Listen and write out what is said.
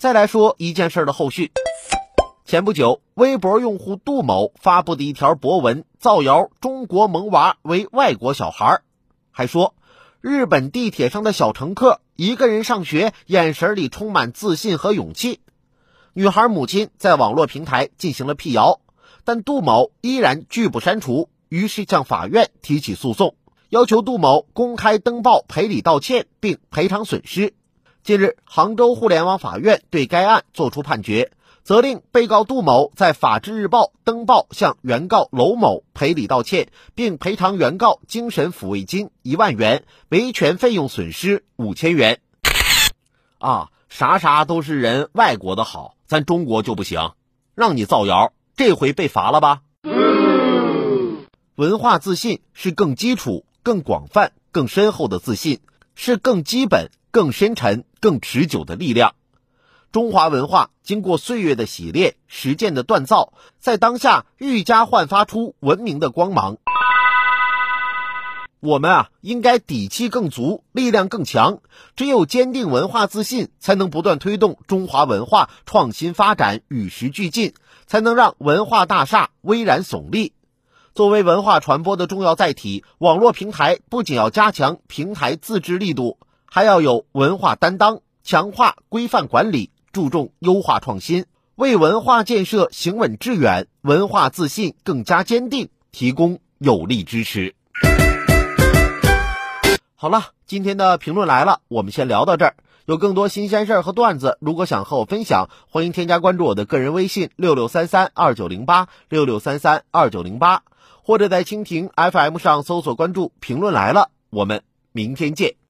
再来说一件事的后续。前不久，微博用户杜某发布的一条博文，造谣中国萌娃为外国小孩，还说日本地铁上的小乘客一个人上学，眼神里充满自信和勇气。女孩母亲在网络平台进行了辟谣，但杜某依然拒不删除，于是向法院提起诉讼，要求杜某公开登报赔礼道歉并赔偿损失。近日，杭州互联网法院对该案作出判决。责令被告杜某在《法制日报》登报向原告娄某赔礼道歉，并赔偿原告精神抚慰金一万元、维权费用损失五千元。啊，啥啥都是人外国的好，咱中国就不行？让你造谣，这回被罚了吧？文化自信是更基础、更广泛、更深厚的自信，是更基本、更深沉、更持久的力量。中华文化经过岁月的洗炼、实践的锻造，在当下愈加焕发出文明的光芒。我们啊，应该底气更足，力量更强。只有坚定文化自信，才能不断推动中华文化创新发展与时俱进，才能让文化大厦巍然耸立。作为文化传播的重要载体，网络平台不仅要加强平台自治力度，还要有文化担当，强化规范管理。注重优化创新，为文化建设行稳致远、文化自信更加坚定提供有力支持。好了，今天的评论来了，我们先聊到这儿。有更多新鲜事儿和段子，如果想和我分享，欢迎添加关注我的个人微信六六三三二九零八六六三三二九零八，或者在蜻蜓 FM 上搜索关注“评论来了”。我们明天见。